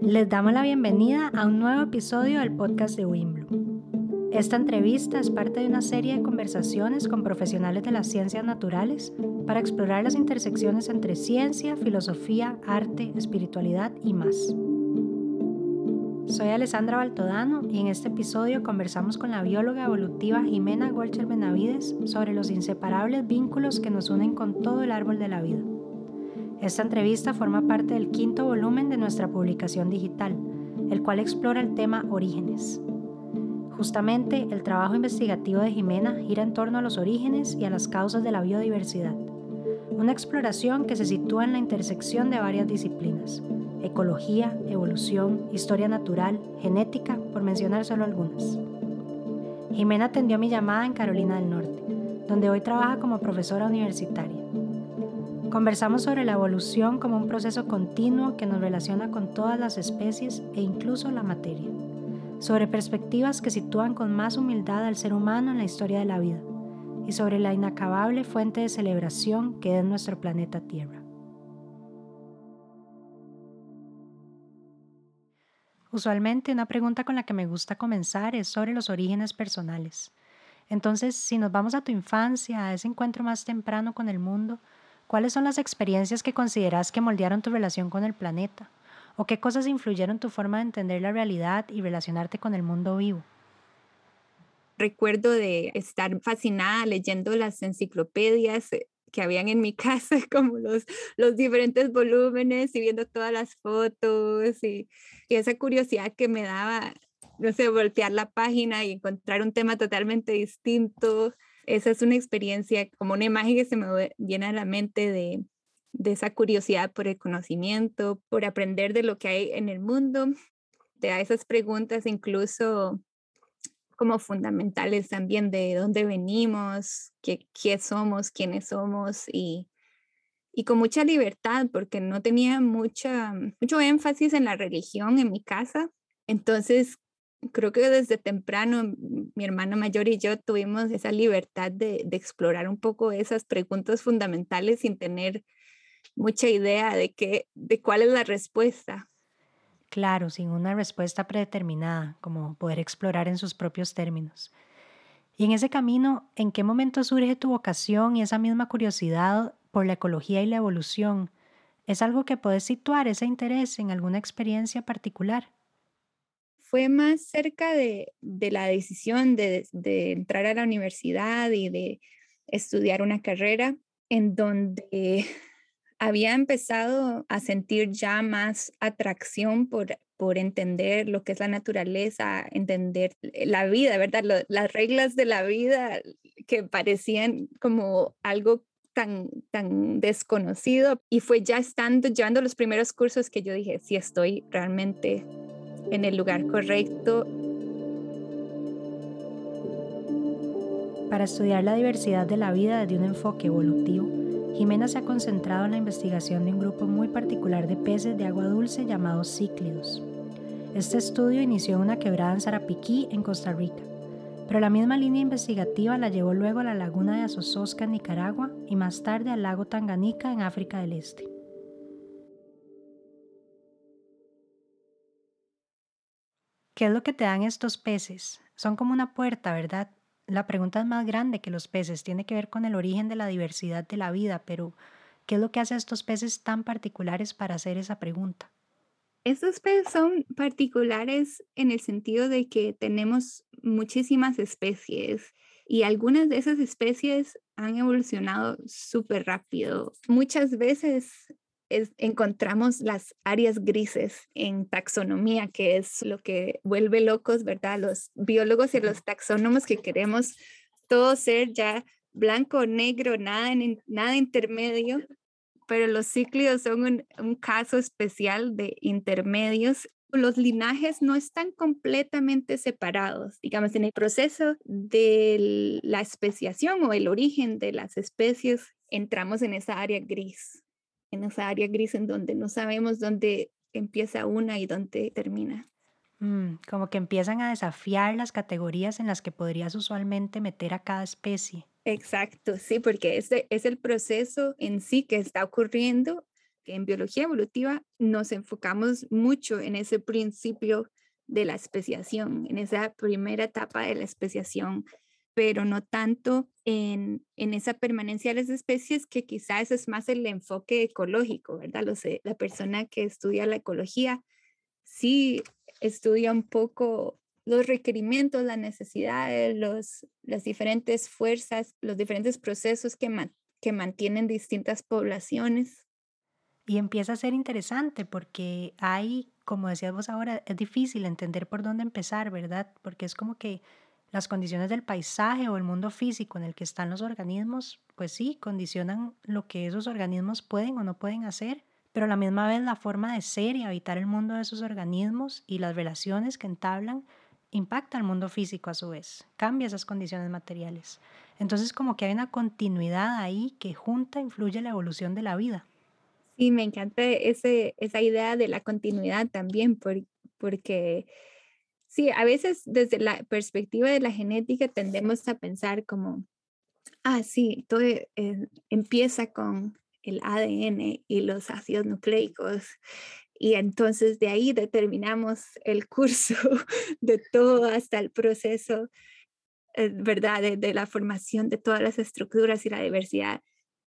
Les damos la bienvenida a un nuevo episodio del podcast de Wimblu. Esta entrevista es parte de una serie de conversaciones con profesionales de las ciencias naturales para explorar las intersecciones entre ciencia, filosofía, arte, espiritualidad y más. Soy Alessandra Baltodano y en este episodio conversamos con la bióloga evolutiva Jimena Golcher Benavides sobre los inseparables vínculos que nos unen con todo el árbol de la vida. Esta entrevista forma parte del quinto volumen de nuestra publicación digital, el cual explora el tema orígenes. Justamente, el trabajo investigativo de Jimena gira en torno a los orígenes y a las causas de la biodiversidad, una exploración que se sitúa en la intersección de varias disciplinas, ecología, evolución, historia natural, genética, por mencionar solo algunas. Jimena atendió mi llamada en Carolina del Norte, donde hoy trabaja como profesora universitaria. Conversamos sobre la evolución como un proceso continuo que nos relaciona con todas las especies e incluso la materia, sobre perspectivas que sitúan con más humildad al ser humano en la historia de la vida y sobre la inacabable fuente de celebración que es nuestro planeta Tierra. Usualmente una pregunta con la que me gusta comenzar es sobre los orígenes personales. Entonces, si nos vamos a tu infancia, a ese encuentro más temprano con el mundo, ¿Cuáles son las experiencias que consideras que moldearon tu relación con el planeta? ¿O qué cosas influyeron tu forma de entender la realidad y relacionarte con el mundo vivo? Recuerdo de estar fascinada leyendo las enciclopedias que habían en mi casa, como los, los diferentes volúmenes y viendo todas las fotos y, y esa curiosidad que me daba, no sé, voltear la página y encontrar un tema totalmente distinto. Esa es una experiencia, como una imagen que se me viene a la mente de, de esa curiosidad por el conocimiento, por aprender de lo que hay en el mundo, de esas preguntas incluso como fundamentales también de dónde venimos, qué, qué somos, quiénes somos y, y con mucha libertad porque no tenía mucha, mucho énfasis en la religión en mi casa. Entonces creo que desde temprano mi hermano mayor y yo tuvimos esa libertad de, explorar un poco esas preguntas fundamentales sin tener mucha idea de, qué, de cuál es la respuesta. Claro, sin una respuesta predeterminada, como poder explorar en sus propios términos. Y en ese camino, ¿en qué momento surge tu vocación y esa misma curiosidad por la ecología y la evolución? ¿Es algo que puedes situar ese interés en alguna experiencia particular? fue más cerca de, la decisión de, entrar a la universidad y de estudiar una carrera en donde había empezado a sentir ya más atracción por, por entender lo que es la naturaleza, entender la vida, ¿verdad? las reglas de la vida que parecían como algo tan, tan desconocido. Y fue ya estando, llevando los primeros cursos que yo dije, sí estoy realmente en el lugar correcto. Para estudiar la diversidad de la vida desde un enfoque evolutivo, Jimena se ha concentrado en la investigación de un grupo muy particular de peces de agua dulce llamados cíclidos. Este estudio inició en una quebrada en Sarapiquí, en Costa Rica, pero la misma línea investigativa la llevó luego a la laguna de Azozosca en Nicaragua y más tarde al lago Tanganica en África del Este. ¿Qué es lo que te dan estos peces? Son como una puerta, ¿verdad? La pregunta es más grande que los peces, tiene que ver con el origen de la diversidad de la vida, pero ¿qué es lo que hace a estos peces tan particulares para hacer esa pregunta? Estos peces son particulares en el sentido de que tenemos muchísimas especies y algunas de esas especies han evolucionado súper rápido. Muchas veces encontramos las áreas grises en taxonomía, que es lo que vuelve locos, ¿verdad? Los biólogos y los taxónomos que queremos todo ser ya blanco, negro, nada, nada intermedio, pero los cíclidos son un, un caso especial de intermedios los linajes no están completamente separados. Digamos, en el proceso de la especiación o el origen de las especies, entramos en esa área gris en esa área gris en donde no sabemos dónde empieza una y dónde termina. Mm, como que empiezan a desafiar las categorías en las que podrías usualmente meter a cada especie. Exacto, sí, porque este es el proceso en sí que está ocurriendo. En biología evolutiva nos enfocamos mucho en ese principio de la especiación, en esa primera etapa de la especiación, pero no tanto en, en esa permanencia de las especies, que quizás es más el enfoque ecológico, ¿verdad? la persona que estudia la ecología sí estudia un poco los requerimientos, las necesidades, los, las diferentes fuerzas, los diferentes procesos que, que mantienen distintas poblaciones. Y empieza a ser interesante porque hay, como decías vos ahora, es difícil entender por dónde empezar, ¿verdad? Porque es como que las condiciones del paisaje o el mundo físico en el que están los organismos, pues sí, condicionan lo que esos organismos pueden o no pueden hacer pero a la misma vez la forma de ser y habitar el mundo de esos organismos y las relaciones que entablan impacta al mundo físico a su vez, cambia esas condiciones materiales. Entonces como que hay una continuidad ahí que junta influye la evolución de la vida. Sí, me encanta ese, esa idea de la continuidad también, porque sí, a veces desde la perspectiva de la genética tendemos a pensar como, ah, sí, todo eh, empieza con el ADN y los ácidos nucleicos. Y entonces de ahí determinamos el curso de todo hasta el proceso, eh, ¿verdad? De, la formación de todas las estructuras y la diversidad.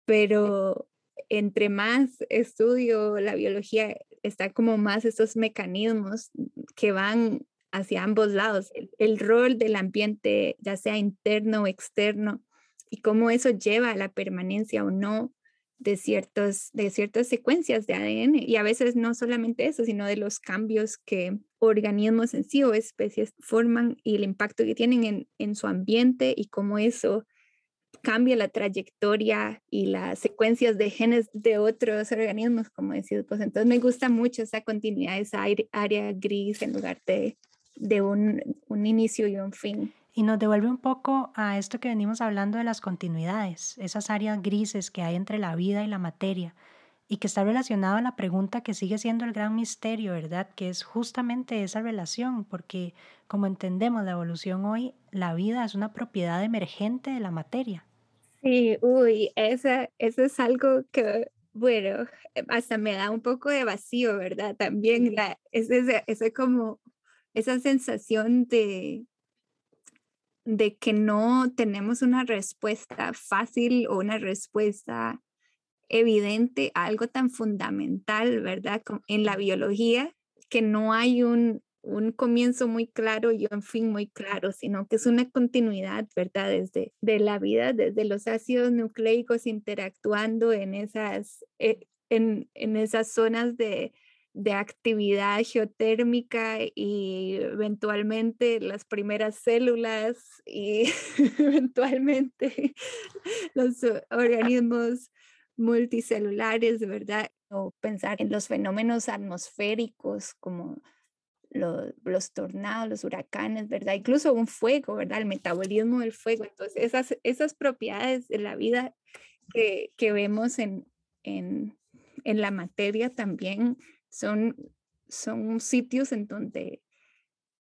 Pero entre más estudio la biología, está como más estos mecanismos que van hacia ambos lados. el rol del ambiente, ya sea interno o externo, y cómo eso lleva a la permanencia o no de, ciertos, de ciertas secuencias de ADN y a veces no solamente eso, sino de los cambios que organismos en sí o especies forman y el impacto que tienen en, en su ambiente y cómo eso cambia la trayectoria y las secuencias de genes de otros organismos, como decís, pues entonces me gusta mucho esa continuidad, esa área gris en lugar de, de un, un inicio y un fin. Y nos devuelve un poco a esto que venimos hablando de las continuidades, esas áreas grises que hay entre la vida y la materia, y que está relacionado a la pregunta que sigue siendo el gran misterio, ¿verdad? Que es justamente esa relación, porque como entendemos la evolución hoy, la vida es una propiedad emergente de la materia. Sí, uy, esa, eso es algo que, bueno, hasta me da un poco de vacío, ¿verdad? También la, ese, ese como esa sensación de, de que no tenemos una respuesta fácil o una respuesta evidente a algo tan fundamental, ¿verdad? En la biología, que no hay un, un comienzo muy claro y un fin muy claro, sino que es una continuidad, ¿verdad? Desde de la vida, desde los ácidos nucleicos interactuando en esas, eh, en, en esas zonas de, de actividad geotérmica y eventualmente las primeras células y eventualmente los organismos multicelulares, ¿verdad? O pensar en los fenómenos atmosféricos como los, los, tornados, los huracanes, ¿verdad? Incluso un fuego, ¿verdad? El metabolismo del fuego. Entonces, esas, esas propiedades de la vida que, que vemos en, en, en la materia también son, son sitios en donde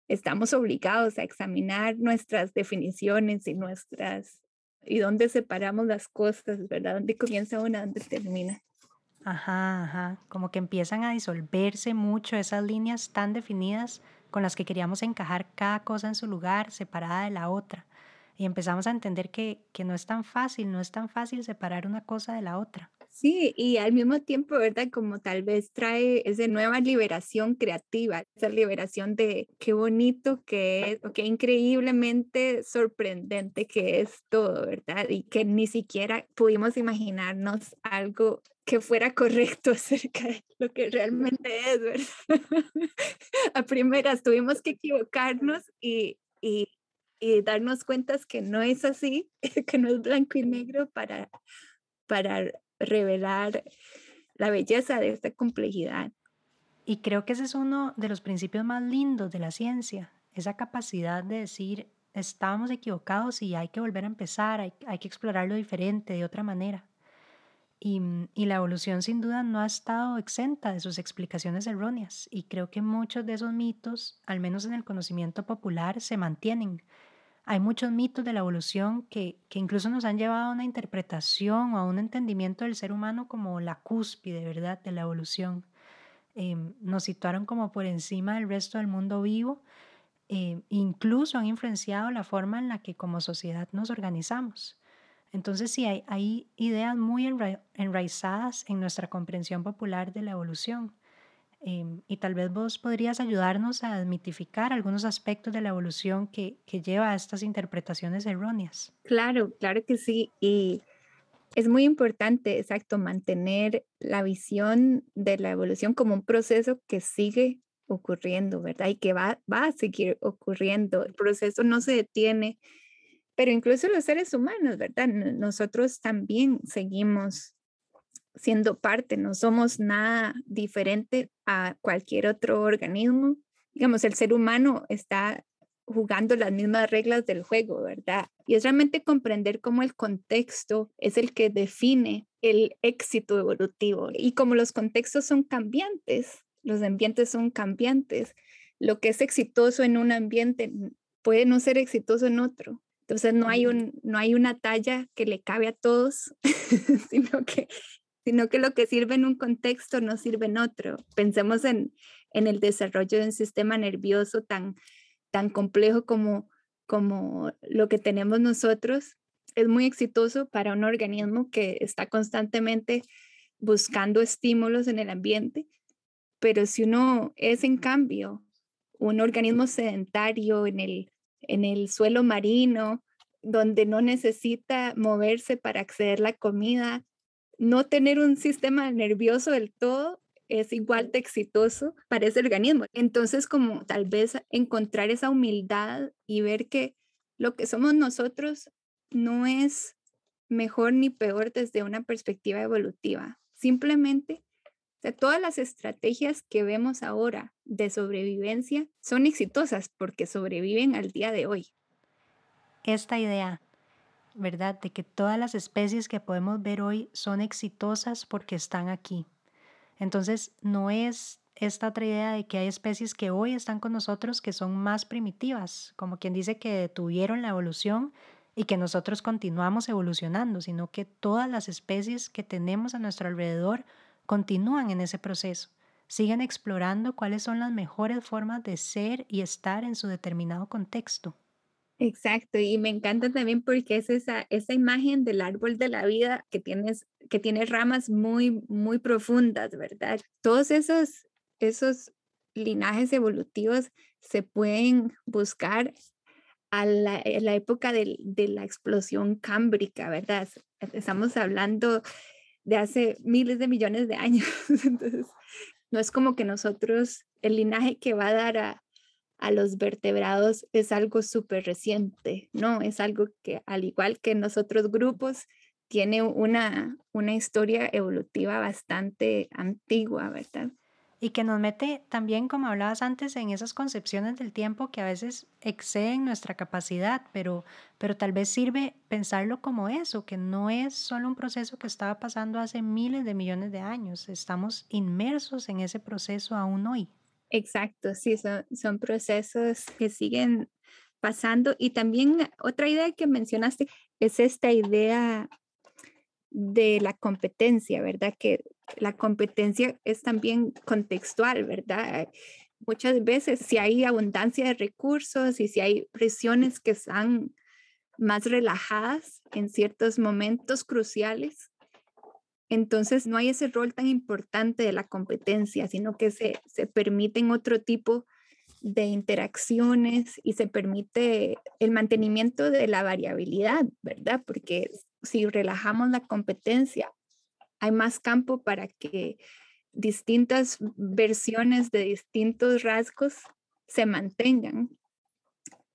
estamos obligados a examinar nuestras definiciones y nuestras y dónde separamos las cosas, ¿verdad? ¿Dónde comienza una, dónde termina? Ajá, ajá, como que empiezan a disolverse mucho esas líneas tan definidas con las que queríamos encajar cada cosa en su lugar, separada de la otra. Y empezamos a entender que, que no es tan fácil, no es tan fácil separar una cosa de la otra. Sí, y al mismo tiempo, ¿verdad? Como tal vez trae esa nueva liberación creativa, esa liberación de qué bonito que es, o qué increíblemente sorprendente que es todo, ¿verdad? Y que ni siquiera pudimos imaginarnos algo que fuera correcto acerca de lo que realmente es, ¿verdad? A primeras tuvimos que equivocarnos y, y, y darnos cuenta que no es así, que no es blanco y negro para, para revelar la belleza de esta complejidad. Y creo que ese es uno de los principios más lindos de la ciencia, esa capacidad de decir, estábamos equivocados y hay que volver a empezar, hay, que explorar lo diferente de otra manera. Y, la evolución sin duda no ha estado exenta de sus explicaciones erróneas y creo que muchos de esos mitos, al menos en el conocimiento popular, se mantienen. Hay muchos mitos de la evolución que, que incluso nos han llevado a una interpretación o a un entendimiento del ser humano como la cúspide, ¿verdad?, de la evolución. Em, nos situaron como por encima del resto del mundo vivo, eh, incluso han influenciado la forma en la que como sociedad nos organizamos. Entonces sí, hay, hay ideas muy enraizadas en nuestra comprensión popular de la evolución. Em, y tal vez vos podrías ayudarnos a desmitificar algunos aspectos de la evolución que, que lleva a estas interpretaciones erróneas. Claro, claro que sí. Y es muy importante, exacto, mantener la visión de la evolución como un proceso que sigue ocurriendo, ¿verdad? Y que va, va a seguir ocurriendo. El proceso no se detiene, pero incluso los seres humanos, ¿verdad? Nosotros también seguimos siendo parte, no somos nada diferente a cualquier otro organismo. Digamos, el ser humano está jugando las mismas reglas del juego, ¿verdad? Y es realmente comprender cómo el contexto es el que define el éxito evolutivo. Y como los contextos son cambiantes, los ambientes son cambiantes, lo que es exitoso en un ambiente puede no ser exitoso en otro. Entonces no hay, un, no hay una talla que le cabe a todos, sino que sino que lo que sirve en un contexto no sirve en otro. Pensemos en, en el desarrollo de un sistema nervioso tan, tan complejo como, como lo que tenemos nosotros. Es muy exitoso para un organismo que está constantemente buscando estímulos en el ambiente, pero si uno es en cambio un organismo sedentario en el, en el suelo marino, donde no necesita moverse para acceder a la comida, no tener un sistema nervioso del todo es igual de exitoso para ese organismo. Entonces, como tal vez encontrar esa humildad y ver que lo que somos nosotros no es mejor ni peor desde una perspectiva evolutiva. Simplemente, todas las estrategias que vemos ahora de sobrevivencia son exitosas porque sobreviven al día de hoy. Esta idea ¿verdad? De que todas las especies que podemos ver hoy son exitosas porque están aquí. Entonces, no es esta otra idea de que hay especies que hoy están con nosotros que son más primitivas, como quien dice que detuvieron la evolución y que nosotros continuamos evolucionando, sino que todas las especies que tenemos a nuestro alrededor continúan en ese proceso, siguen explorando cuáles son las mejores formas de ser y estar en su determinado contexto. Exacto, y me encanta también porque es esa, esa imagen del árbol de la vida que, tienes, que tiene ramas muy, muy profundas, ¿verdad? Todos esos, esos linajes evolutivos se pueden buscar a la, la época de, de, la explosión cámbrica, ¿verdad? Estamos hablando de hace miles de millones de años, entonces no es como que nosotros, el linaje que va a dar a, a los vertebrados es algo súper reciente, ¿no? Es algo que, al igual que en los otros grupos, tiene una, una historia evolutiva bastante antigua, ¿verdad? Y que nos mete también, como hablabas antes, en esas concepciones del tiempo que a veces exceden nuestra capacidad, pero, pero tal vez sirve pensarlo como eso, que no es solo un proceso que estaba pasando hace miles de millones de años, estamos inmersos en ese proceso aún hoy. Exacto, sí, son, son procesos que siguen pasando. Y también otra idea que mencionaste es esta idea de la competencia, ¿verdad? Que la competencia es también contextual, ¿verdad? Muchas veces si hay abundancia de recursos y si hay presiones que están más relajadas en ciertos momentos cruciales, entonces no hay ese rol tan importante de la competencia, sino que se, se permiten otro tipo de interacciones y se permite el mantenimiento de la variabilidad, ¿verdad? Porque si relajamos la competencia, hay más campo para que distintas versiones de distintos rasgos se mantengan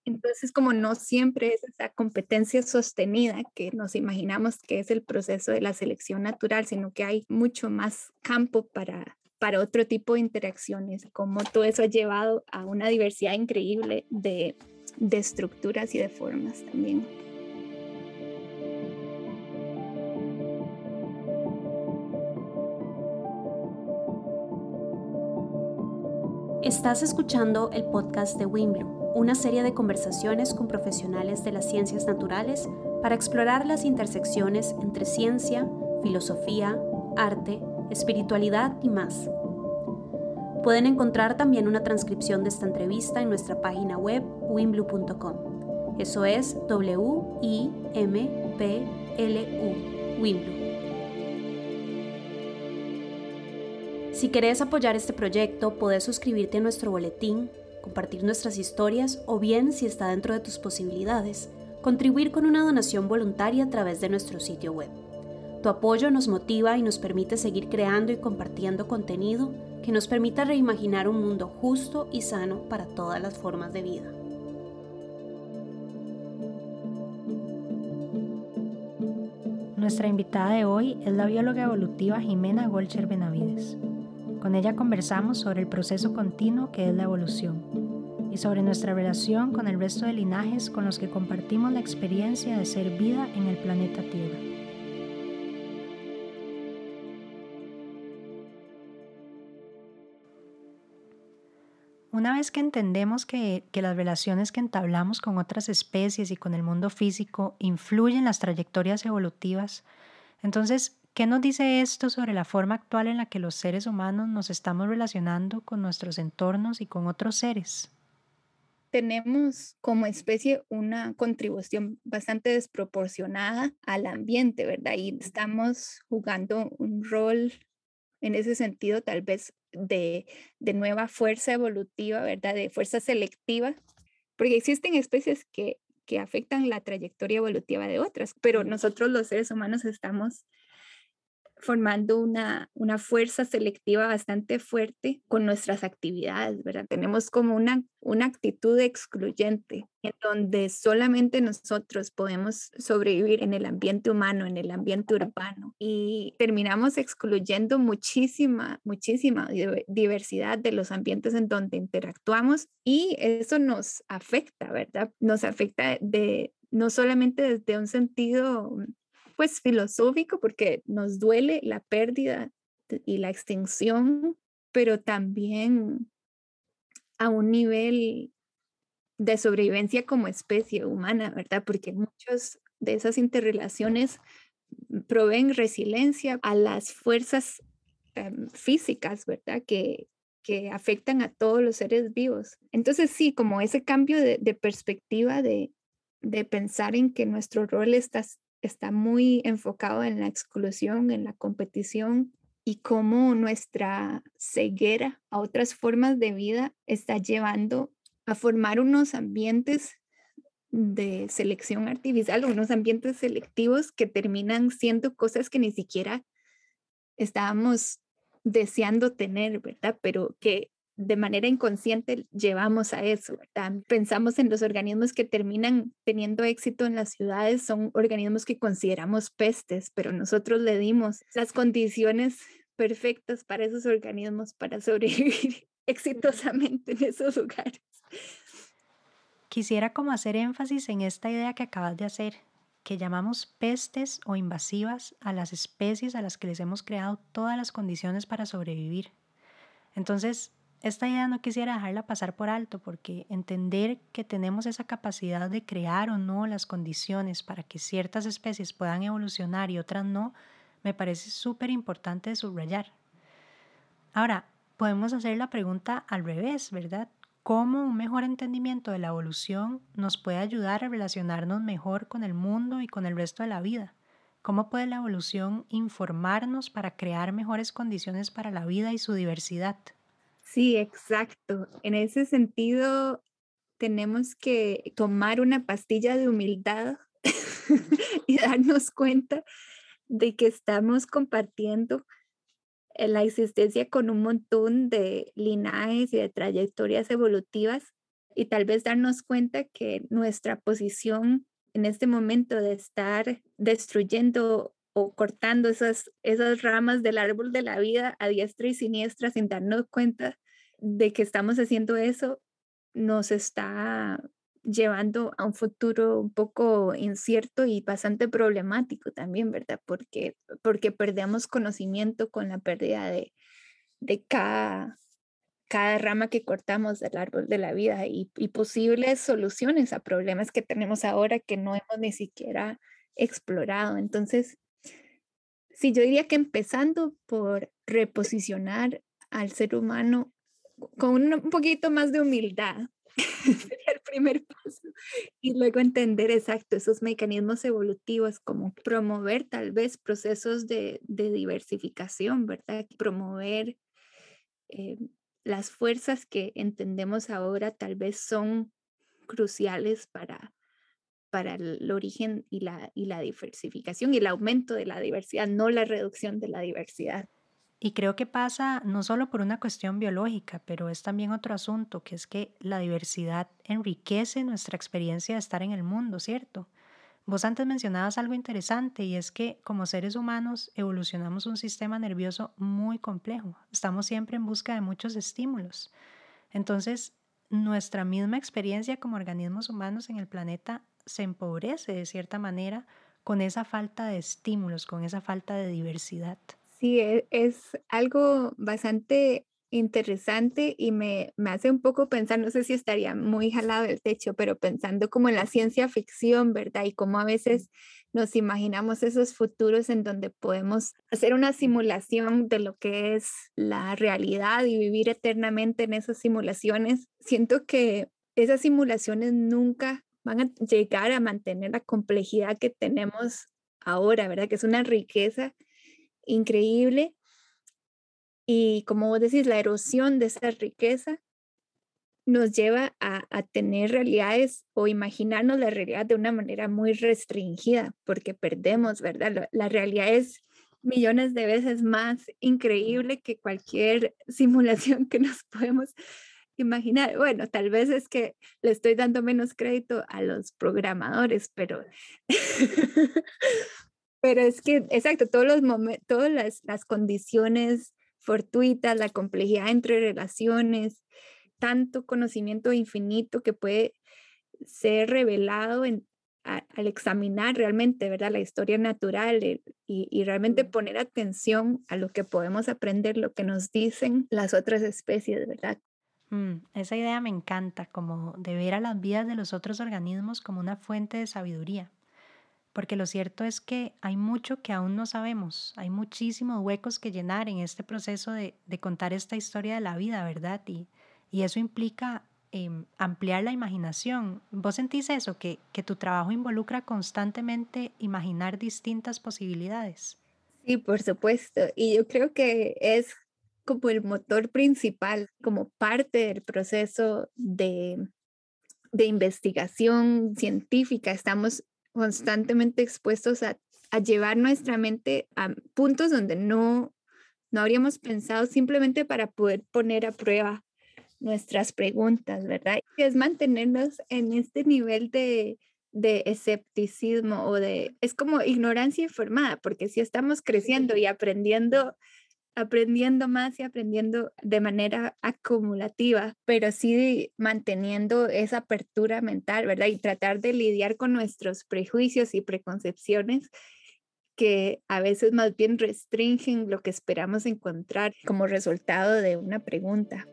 entonces, como no siempre es esa competencia sostenida que nos imaginamos que es el proceso de la selección natural, sino que hay mucho más campo para, para otro tipo de interacciones, como todo eso ha llevado a una diversidad increíble de, de estructuras y de formas también. Estás escuchando el podcast de Wimbloom una serie de conversaciones con profesionales de las ciencias naturales para explorar las intersecciones entre ciencia, filosofía, arte, espiritualidad y más. Pueden encontrar también una transcripción de esta entrevista en nuestra página web wimblu.com. Eso es W-I-M-P-L-U, Wimblu. Si querés apoyar este proyecto, puedes suscribirte a nuestro boletín, compartir nuestras historias o bien, si está dentro de tus posibilidades, contribuir con una donación voluntaria a través de nuestro sitio web. Tu apoyo nos motiva y nos permite seguir creando y compartiendo contenido que nos permita reimaginar un mundo justo y sano para todas las formas de vida. Nuestra invitada de hoy es la bióloga evolutiva Jimena Golcher Benavides. Con ella conversamos sobre el proceso continuo que es la evolución y sobre nuestra relación con el resto de linajes con los que compartimos la experiencia de ser vida en el planeta Tierra. Una vez que entendemos que, que, las relaciones que entablamos con otras especies y con el mundo físico influyen en las trayectorias evolutivas, entonces ¿Qué nos dice esto sobre la forma actual en la que los seres humanos nos estamos relacionando con nuestros entornos y con otros seres? Tenemos como especie una contribución bastante desproporcionada al ambiente, ¿verdad? Y estamos jugando un rol en ese sentido tal vez de, de nueva fuerza evolutiva, ¿verdad? De fuerza selectiva, porque existen especies que, que afectan la trayectoria evolutiva de otras, pero nosotros los seres humanos estamos formando una, una fuerza selectiva bastante fuerte con nuestras actividades, ¿verdad? Tenemos como una, una actitud excluyente en donde solamente nosotros podemos sobrevivir en el ambiente humano, en el ambiente urbano y terminamos excluyendo muchísima, muchísima diversidad de los ambientes en donde interactuamos y eso nos afecta, ¿verdad? Nos afecta de no solamente desde un sentido pues filosófico porque nos duele la pérdida y la extinción, pero también a un nivel de sobrevivencia como especie humana, ¿verdad? Porque muchas de esas interrelaciones proveen resiliencia a las fuerzas em, físicas, ¿verdad? Que, que afectan a todos los seres vivos. Entonces sí, como ese cambio de, de perspectiva de, de pensar en que nuestro rol está está muy enfocado en la exclusión, en la competición y cómo nuestra ceguera a otras formas de vida está llevando a formar unos ambientes de selección artificial, unos ambientes selectivos que terminan siendo cosas que ni siquiera estábamos deseando tener, ¿verdad? Pero que de manera inconsciente llevamos a eso, ¿verdad? Pensamos en los organismos que terminan teniendo éxito en las ciudades, son organismos que consideramos pestes, pero nosotros le dimos las condiciones perfectas para esos organismos para sobrevivir exitosamente en esos lugares. Quisiera como hacer énfasis en esta idea que acabas de hacer, que llamamos pestes o invasivas a las especies a las que les hemos creado todas las condiciones para sobrevivir. Entonces, esta idea no quisiera dejarla pasar por alto porque entender que tenemos esa capacidad de crear o no las condiciones para que ciertas especies puedan evolucionar y otras no, me parece súper importante subrayar. Ahora, podemos hacer la pregunta al revés, ¿verdad? ¿Cómo un mejor entendimiento de la evolución nos puede ayudar a relacionarnos mejor con el mundo y con el resto de la vida? ¿Cómo puede la evolución informarnos para crear mejores condiciones para la vida y su diversidad? Sí, exacto. En ese sentido, tenemos que tomar una pastilla de humildad y darnos cuenta de que estamos compartiendo eh, la existencia con un montón de linajes y de trayectorias evolutivas y tal vez darnos cuenta que nuestra posición en este momento de estar destruyendo cortando esas, esas ramas del árbol de la vida a diestra y siniestra sin darnos cuenta de que estamos haciendo eso, nos está llevando a un futuro un poco incierto y bastante problemático también, ¿verdad? Porque, porque perdemos conocimiento con la pérdida de, de cada cada rama que cortamos del árbol de la vida y, y posibles soluciones a problemas que tenemos ahora que no hemos ni siquiera explorado. Entonces, sí, yo diría que empezando por reposicionar al ser humano con un, poquito más de humildad, sería el primer paso. Y luego entender exacto esos mecanismos evolutivos, como promover tal vez procesos de, de diversificación, ¿verdad? Promover eh, las fuerzas que entendemos ahora tal vez son cruciales para, para el origen y la, y la diversificación y el aumento de la diversidad, no la reducción de la diversidad. Y creo que pasa no solo por una cuestión biológica, pero es también otro asunto, que es que la diversidad enriquece nuestra experiencia de estar en el mundo, ¿cierto? Vos antes mencionabas algo interesante y es que como seres humanos evolucionamos un sistema nervioso muy complejo. Estamos siempre en busca de muchos estímulos. Entonces, nuestra misma experiencia como organismos humanos en el planeta se empobrece de cierta manera con esa falta de estímulos, con esa falta de diversidad. Sí, e, es, algo bastante interesante y me, me, hace un poco pensar, no sé si estaría muy jalado del techo, pero pensando como en la ciencia ficción, ¿verdad? Y cómo a veces nos imaginamos esos futuros en donde podemos hacer una simulación de lo que es la realidad y vivir eternamente en esas simulaciones. Siento que esas simulaciones nunca van a llegar a mantener la complejidad que tenemos ahora, ¿verdad? Que es una riqueza increíble. Y como vos decís, la erosión de esa riqueza nos lleva a, tener realidades o imaginarnos la realidad de una manera muy restringida, porque perdemos, ¿verdad? La, realidad es millones de veces más increíble que cualquier simulación que nos podemos imaginar. Bueno, tal vez es que le estoy dando menos crédito a los programadores, pero Pero es que, exacto, todos los momentos, todas las, las condiciones fortuitas, la complejidad entre relaciones, tanto conocimiento infinito que puede ser revelado en, al examinar realmente, ¿verdad? La historia natural y, y, realmente poner atención a lo que podemos aprender, lo que nos dicen las otras especies, ¿verdad? Mm, esa idea me encanta, como de ver a las vidas de los otros organismos como una fuente de sabiduría porque lo cierto es que hay mucho que aún no sabemos, hay muchísimos huecos que llenar en este proceso de, contar esta historia de la vida, ¿verdad? Y, y eso implica em, ampliar la imaginación. ¿Vos sentís eso, que, que tu trabajo involucra constantemente imaginar distintas posibilidades? Sí, por supuesto. Y yo creo que es como el motor principal, como parte del proceso de, de investigación científica. Estamos constantemente expuestos a, llevar nuestra mente a puntos donde no, no habríamos pensado simplemente para poder poner a prueba nuestras preguntas, ¿verdad? Es mantenernos en este nivel de, de escepticismo o de, es como ignorancia informada, porque si estamos creciendo y aprendiendo aprendiendo más y aprendiendo de manera acumulativa, pero sí manteniendo esa apertura mental, ¿verdad? Y tratar de lidiar con nuestros prejuicios y preconcepciones que a veces más bien restringen lo que esperamos encontrar como resultado de una pregunta.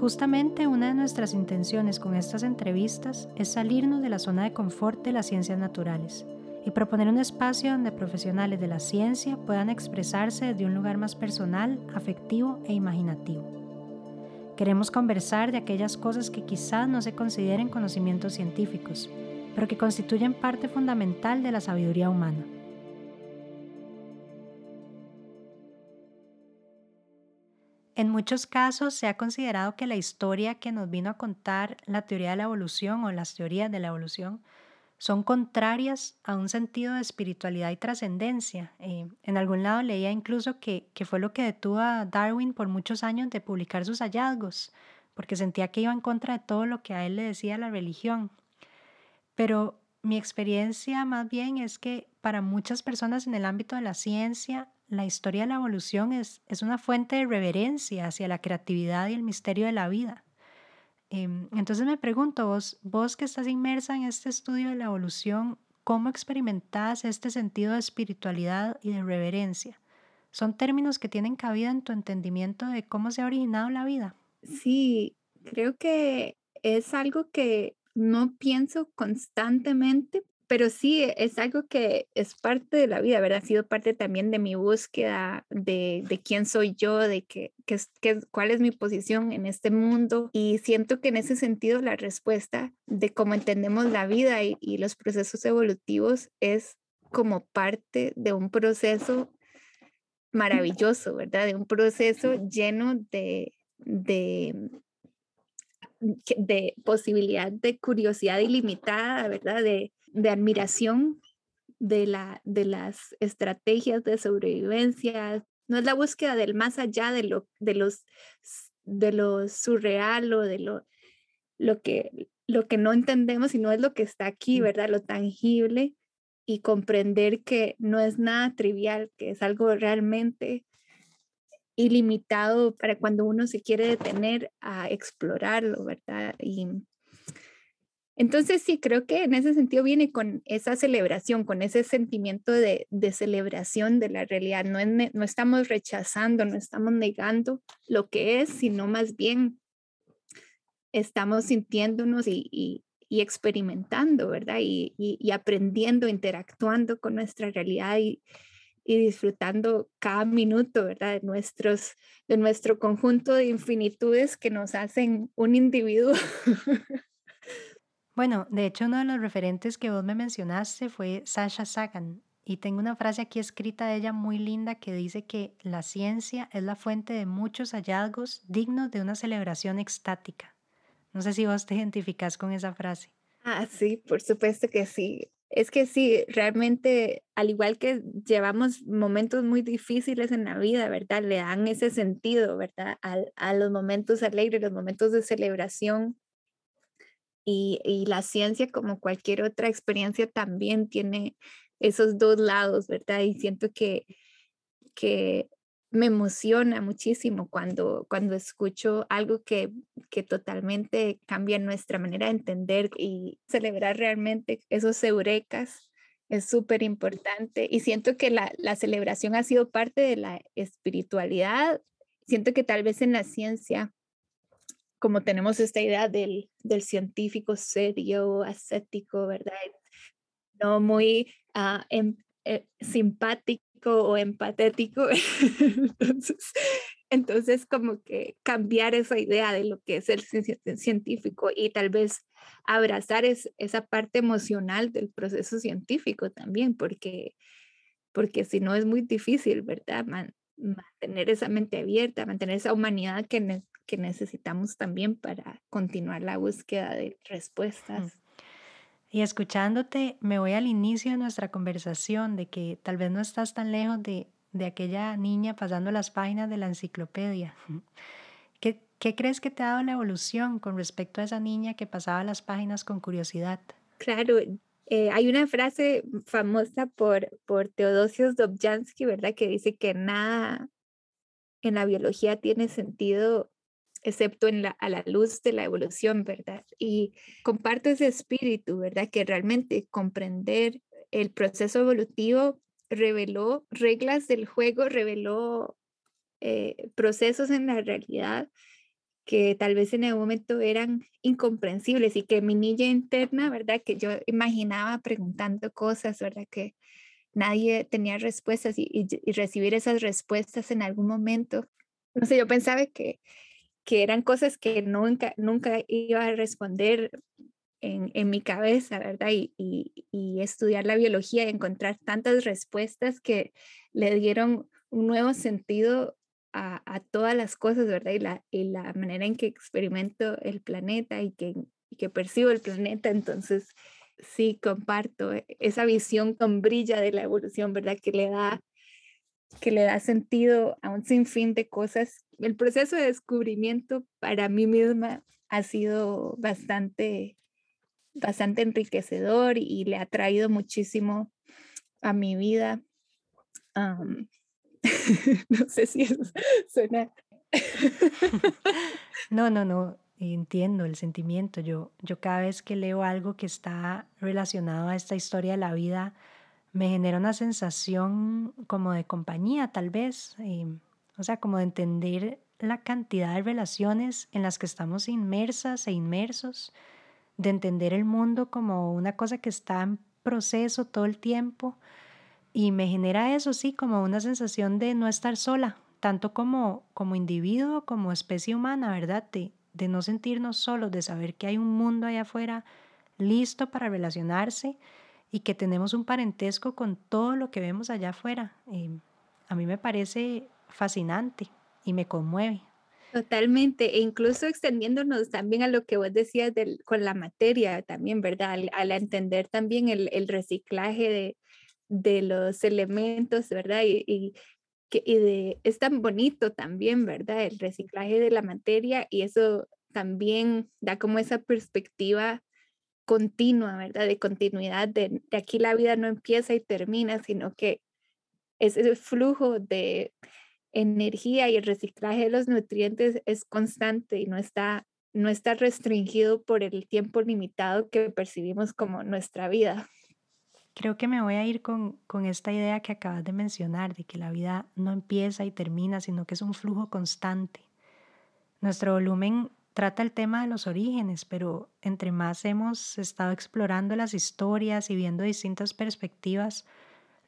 Justamente una de nuestras intenciones con estas entrevistas es salirnos de la zona de confort de las ciencias naturales y proponer un espacio donde profesionales de la ciencia puedan expresarse desde un lugar más personal, afectivo e imaginativo. Queremos conversar de aquellas cosas que quizás no se consideren conocimientos científicos, pero que constituyen parte fundamental de la sabiduría humana. En muchos casos se ha considerado que la historia que nos vino a contar la teoría de la evolución o las teorías de la evolución son contrarias a un sentido de espiritualidad y trascendencia. Eh, en algún lado leía incluso que, que fue lo que detuvo a Darwin por muchos años de publicar sus hallazgos, porque sentía que iba en contra de todo lo que a él le decía la religión. Pero mi experiencia más bien es que para muchas personas en el ámbito de la ciencia, la historia de la evolución es, es una fuente de reverencia hacia la creatividad y el misterio de la vida. Em, entonces me pregunto, vos, vos que estás inmersa en este estudio de la evolución, ¿cómo experimentas este sentido de espiritualidad y de reverencia? ¿Son términos que tienen cabida en tu entendimiento de cómo se ha originado la vida? Sí, creo que es algo que no pienso constantemente, pero sí es algo que es parte de la vida, ¿verdad? Ha sido parte también de mi búsqueda de, de quién soy yo, de qué, qué, cuál es mi posición en este mundo. Y siento que en ese sentido la respuesta de cómo entendemos la vida y, y los procesos evolutivos es como parte de un proceso maravilloso, ¿verdad? De un proceso lleno de, de, de posibilidad de curiosidad ilimitada, ¿verdad? De, de admiración de, la, de las estrategias de sobrevivencia. No es la búsqueda del más allá de lo, de los, de lo surreal o de lo, lo, que, lo que no entendemos, sino es lo que está aquí, ¿verdad? Lo tangible y comprender que no es nada trivial, que es algo realmente ilimitado para cuando uno se quiere detener a explorarlo, ¿verdad? Y entonces sí, creo que en ese sentido viene con esa celebración, con ese sentimiento de, celebración de la realidad. No, no estamos rechazando, no estamos negando lo que es, sino más bien estamos sintiéndonos y, experimentando, ¿verdad? Y, aprendiendo, interactuando con nuestra realidad y, disfrutando cada minuto, ¿verdad? De, nuestros, de nuestro conjunto de infinitudes que nos hacen un individuo Bueno, de hecho uno de los referentes que vos me mencionaste fue Sasha Sagan y tengo una frase aquí escrita de ella muy linda que dice que la ciencia es la fuente de muchos hallazgos dignos de una celebración extática. No sé si vos te identificás con esa frase. Ah, sí, por supuesto que sí. Es que sí, realmente, al igual que llevamos momentos muy difíciles en la vida, ¿verdad? Le dan ese sentido, ¿verdad? A, a los momentos alegres, los momentos de celebración y, la ciencia, como cualquier otra experiencia, también tiene esos dos lados, ¿verdad? Y siento que, que me emociona muchísimo cuando, cuando escucho algo que, que totalmente cambia nuestra manera de entender y celebrar realmente esos eurecas es súper importante y siento que la, la, celebración ha sido parte de la espiritualidad. Siento que tal vez en la ciencia como tenemos esta idea del, del científico serio, ascético, ¿verdad? No muy uh, eh, simpático o empatético. entonces, entonces, como que cambiar esa idea de lo que es el científico y tal vez abrazar es, esa parte emocional del proceso científico también, porque, porque si no es muy difícil, ¿verdad? mantener esa mente abierta, mantener esa humanidad que, que necesitamos también para continuar la búsqueda de respuestas. Y escuchándote, me voy al inicio de nuestra conversación de que tal vez no estás tan lejos de, de aquella niña pasando las páginas de la enciclopedia. ¿Qué, ¿Qué crees que te ha dado la evolución con respecto a esa niña que pasaba las páginas con curiosidad? Claro, eh, hay una frase famosa por, por Teodosios Dobzhansky, ¿verdad? Que dice que nada en la biología tiene sentido excepto en la, a la luz de la evolución, ¿verdad? Y comparto ese espíritu, ¿verdad? Que realmente comprender el proceso evolutivo reveló reglas del juego, reveló eh, procesos en la realidad que tal vez en el momento eran incomprensibles y que mi niña interna, ¿verdad? Que yo imaginaba preguntando cosas, ¿verdad? Que nadie tenía respuestas y, y recibir esas respuestas en algún momento. No sé, yo pensaba que que eran cosas que nunca, nunca iba a responder en, en mi cabeza, ¿verdad? Y, y, estudiar la biología y encontrar tantas respuestas que le dieron un nuevo sentido a, a todas las cosas, ¿verdad? Y la, y la, manera en que experimento el planeta y que, que percibo el planeta. Entonces, sí, comparto esa visión con brilla de la evolución, ¿verdad? Que le da que le da sentido a un sinfín de cosas. El proceso de descubrimiento para mí misma ha sido bastante, bastante enriquecedor y le ha traído muchísimo a mi vida. no sé si eso suena. no, no, no. entiendo el sentimiento. Yo, yo cada vez que leo algo que está relacionado a esta historia de la vida, me genera una sensación como de compañía, tal vez. o sea, como de entender la cantidad de relaciones en las que estamos inmersas e inmersos, de entender el mundo como una cosa que está en proceso todo el tiempo. Y me genera eso, sí, como una sensación de no estar sola, tanto como, como individuo, como especie humana, ¿verdad? De, de no sentirnos solos, de saber que hay un mundo allá afuera listo para relacionarse y que tenemos un parentesco con todo lo que vemos allá afuera. a mí me parece fascinante y me conmueve. Totalmente, e incluso extendiéndonos también a lo que vos decías del, con la materia también, ¿verdad? Al, entender también el, el reciclaje de, de, los elementos, ¿verdad? Y, y, que, y de, es tan bonito también, ¿verdad? El reciclaje de la materia y eso también da como esa perspectiva continua, ¿verdad? De continuidad, de, aquí la vida no empieza y termina, sino que es ese flujo de energía y el reciclaje de los nutrientes es constante y no está, no está restringido por el tiempo limitado que percibimos como nuestra vida. Creo que me voy a ir con, con esta idea que acabas de mencionar, de que la vida no empieza y termina, sino que es un flujo constante. Nuestro volumen trata el tema de los orígenes, pero entre más hemos estado explorando las historias y viendo distintas perspectivas,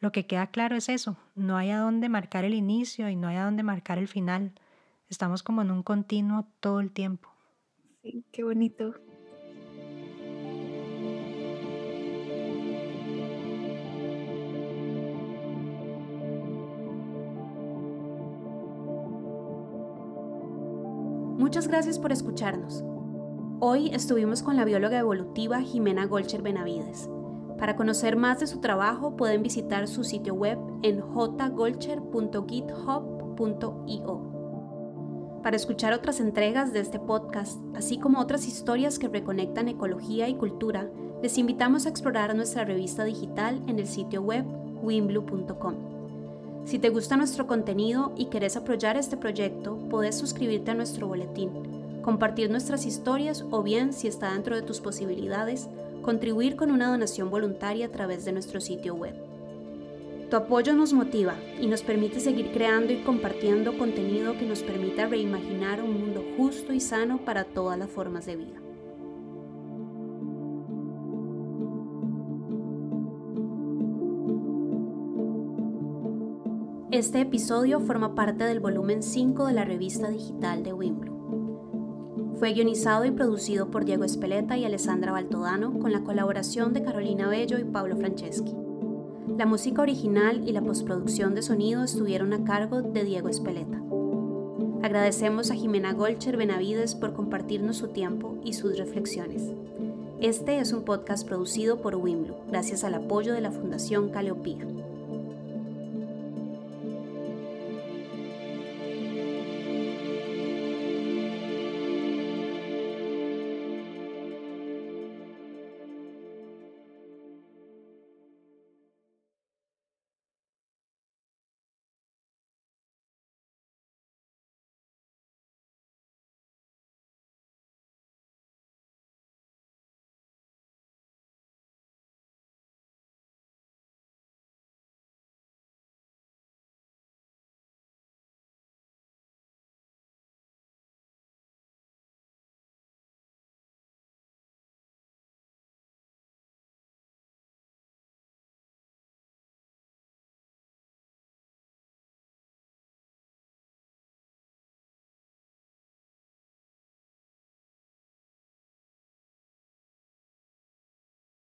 lo que queda claro es eso, no hay a dónde marcar el inicio y no hay a dónde marcar el final. Estamos como en un continuo todo el tiempo. Sí, qué bonito. Muchas gracias por escucharnos. Hoy estuvimos con la bióloga evolutiva Jimena Golcher Benavides para conocer más de su trabajo pueden visitar su sitio web en jgolcher.github.io. Para escuchar otras entregas de este podcast, así como otras historias que reconectan ecología y cultura, les invitamos a explorar nuestra revista digital en el sitio web winblue.com. Si te gusta nuestro contenido y querés apoyar este proyecto, podés suscribirte a nuestro boletín, compartir nuestras historias o bien, si está dentro de tus posibilidades, contribuir con una donación voluntaria a través de nuestro sitio web. Tu apoyo nos motiva y nos permite seguir creando y compartiendo contenido que nos permita reimaginar un mundo justo y sano para todas las formas de vida. Este episodio forma parte del volumen 5 de la revista digital de Wimbledon. Fue guionizado y producido por Diego Espeleta y Alessandra Baltodano con la colaboración de Carolina Bello y Pablo Franceschi. La música original y la postproducción de sonido estuvieron a cargo de Diego Espeleta. Agradecemos a Jimena Golcher Benavides por compartirnos su tiempo y sus reflexiones. Este es un podcast producido por Wimblu, gracias al apoyo de la Fundación Caleopía.